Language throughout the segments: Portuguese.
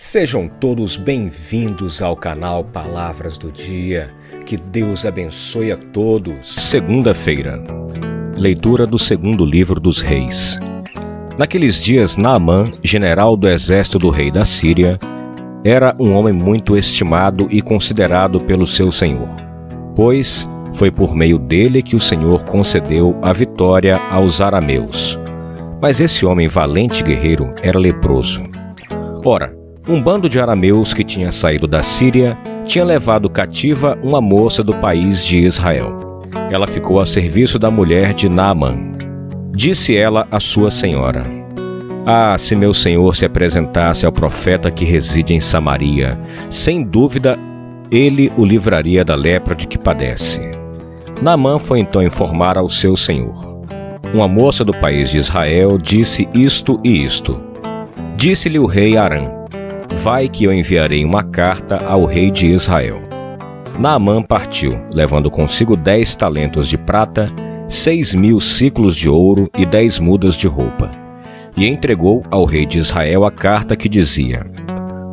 Sejam todos bem-vindos ao canal Palavras do Dia. Que Deus abençoe a todos. Segunda-feira. Leitura do segundo livro dos Reis. Naqueles dias, Naamã, general do exército do rei da Síria, era um homem muito estimado e considerado pelo seu senhor, pois foi por meio dele que o Senhor concedeu a vitória aos arameus. Mas esse homem valente guerreiro era leproso. Ora, um bando de arameus que tinha saído da Síria tinha levado cativa uma moça do país de Israel. Ela ficou a serviço da mulher de Naamã. Disse ela à sua senhora: Ah, se meu senhor se apresentasse ao profeta que reside em Samaria, sem dúvida ele o livraria da lepra de que padece. Naamã foi então informar ao seu senhor. Uma moça do país de Israel disse isto e isto. Disse-lhe o rei Arã: Vai que eu enviarei uma carta ao rei de Israel. Naamã partiu, levando consigo dez talentos de prata, seis mil ciclos de ouro e dez mudas de roupa. E entregou ao rei de Israel a carta que dizia: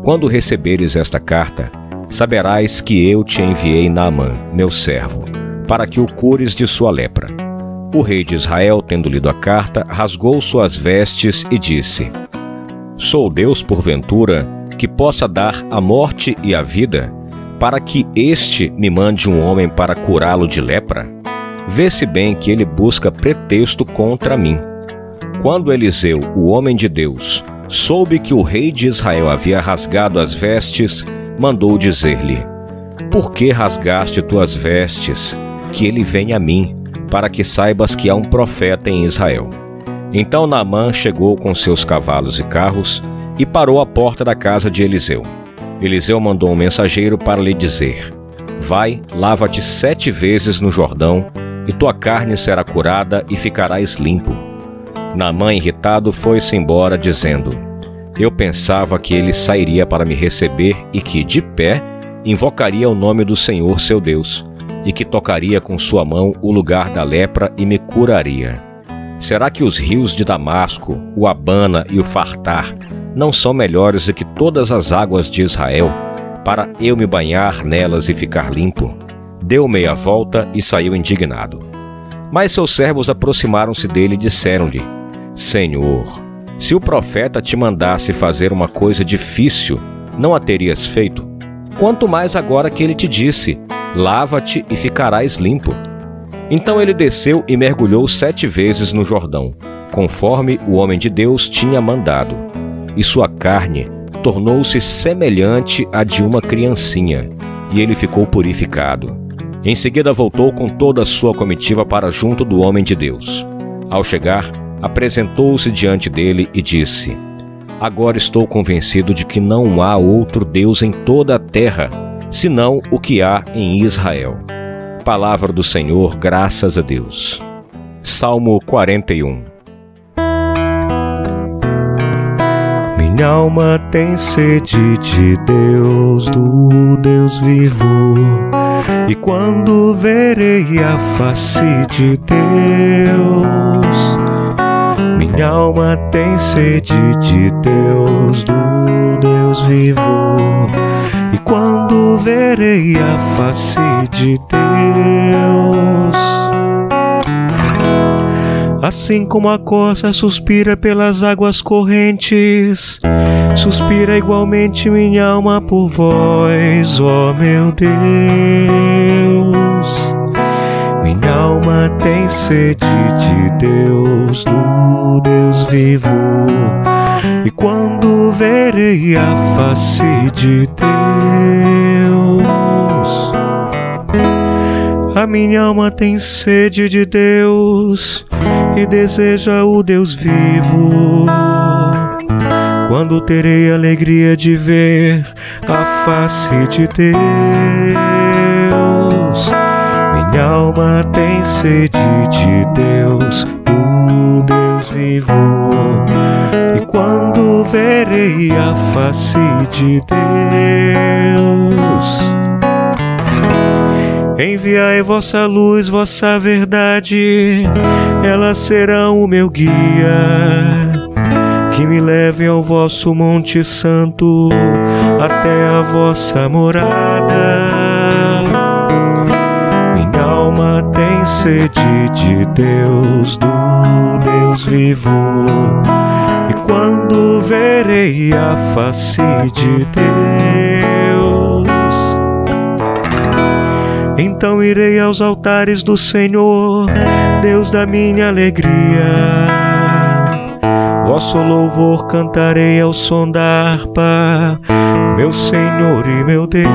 Quando receberes esta carta, saberás que eu te enviei Naamã, meu servo para que o cures de sua lepra. O rei de Israel, tendo lido a carta, rasgou suas vestes e disse: Sou Deus, porventura, que possa dar a morte e a vida, para que este me mande um homem para curá-lo de lepra? Vê-se bem que ele busca pretexto contra mim. Quando Eliseu, o homem de Deus, soube que o rei de Israel havia rasgado as vestes, mandou dizer-lhe: Por que rasgaste tuas vestes? que ele venha a mim, para que saibas que há um profeta em Israel. Então Naamã chegou com seus cavalos e carros e parou à porta da casa de Eliseu. Eliseu mandou um mensageiro para lhe dizer: Vai, lava-te sete vezes no Jordão, e tua carne será curada e ficarás limpo. Naamã, irritado, foi-se embora, dizendo: Eu pensava que ele sairia para me receber e que, de pé, invocaria o nome do Senhor seu Deus e que tocaria com sua mão o lugar da lepra e me curaria. Será que os rios de Damasco, o Abana e o Fartar não são melhores do que todas as águas de Israel, para eu me banhar nelas e ficar limpo? Deu meia volta e saiu indignado. Mas seus servos aproximaram-se dele e disseram-lhe: Senhor, se o profeta te mandasse fazer uma coisa difícil, não a terias feito? Quanto mais agora que ele te disse: Lava-te e ficarás limpo. Então ele desceu e mergulhou sete vezes no Jordão, conforme o homem de Deus tinha mandado. E sua carne tornou-se semelhante à de uma criancinha, e ele ficou purificado. Em seguida voltou com toda a sua comitiva para junto do homem de Deus. Ao chegar, apresentou-se diante dele e disse: Agora estou convencido de que não há outro Deus em toda a terra senão o que há em Israel. Palavra do Senhor, graças a Deus. Salmo 41 Minha alma tem sede de Deus, do Deus vivo. E quando verei a face de Deus, minha alma tem sede de Deus, do Deus vivo quando verei a face de Deus. Assim como a corça suspira pelas águas correntes, suspira igualmente minha alma por vós, ó meu Deus. Minha alma tem sede de Deus, do Deus vivo. E quando verei a face de Deus, a minha alma tem sede de Deus e deseja o Deus vivo. Quando terei alegria de ver a face de Deus, minha alma tem sede de Deus, do Deus vivo quando verei a face de Deus. Enviai vossa luz, vossa verdade, elas serão o meu guia. que me levem ao vosso Monte Santo, até a vossa morada. Minha alma tem sede de Deus, do Deus vivo. E quando verei a face de Deus, então irei aos altares do Senhor, Deus da minha alegria Vosso louvor cantarei ao som da harpa, meu Senhor e meu Deus.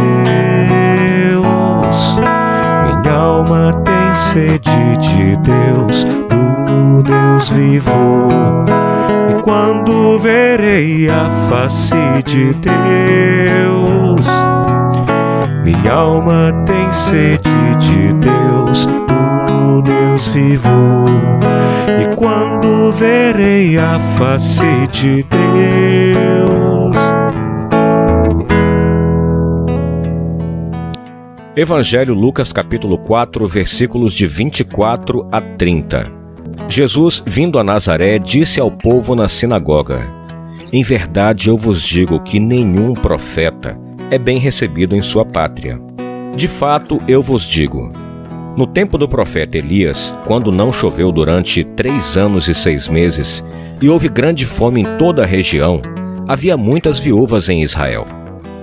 Minha alma tem sede de Deus, do Deus vivo. E quando verei a face de Deus, minha alma tem sede de Deus, do Deus vivo e quando verei a face de Deus. Evangelho Lucas capítulo 4, versículos de 24 a 30. Jesus, vindo a Nazaré, disse ao povo na sinagoga: Em verdade eu vos digo que nenhum profeta é bem recebido em sua pátria. De fato, eu vos digo: no tempo do profeta Elias, quando não choveu durante três anos e seis meses, e houve grande fome em toda a região, havia muitas viúvas em Israel.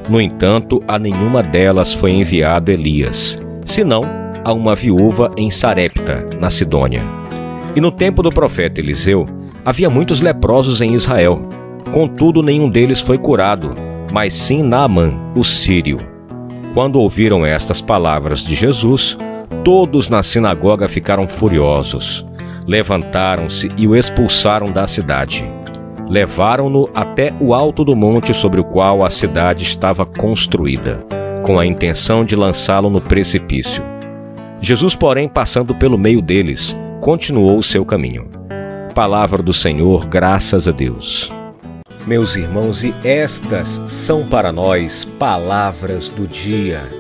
No entanto, a nenhuma delas foi enviado Elias, senão a uma viúva em Sarepta, na Sidônia. E no tempo do profeta Eliseu, havia muitos leprosos em Israel. Contudo, nenhum deles foi curado, mas sim Naamã, o sírio. Quando ouviram estas palavras de Jesus, Todos na sinagoga ficaram furiosos. Levantaram-se e o expulsaram da cidade. Levaram-no até o alto do monte sobre o qual a cidade estava construída, com a intenção de lançá-lo no precipício. Jesus, porém, passando pelo meio deles, continuou o seu caminho. Palavra do Senhor, graças a Deus. Meus irmãos, e estas são para nós palavras do dia.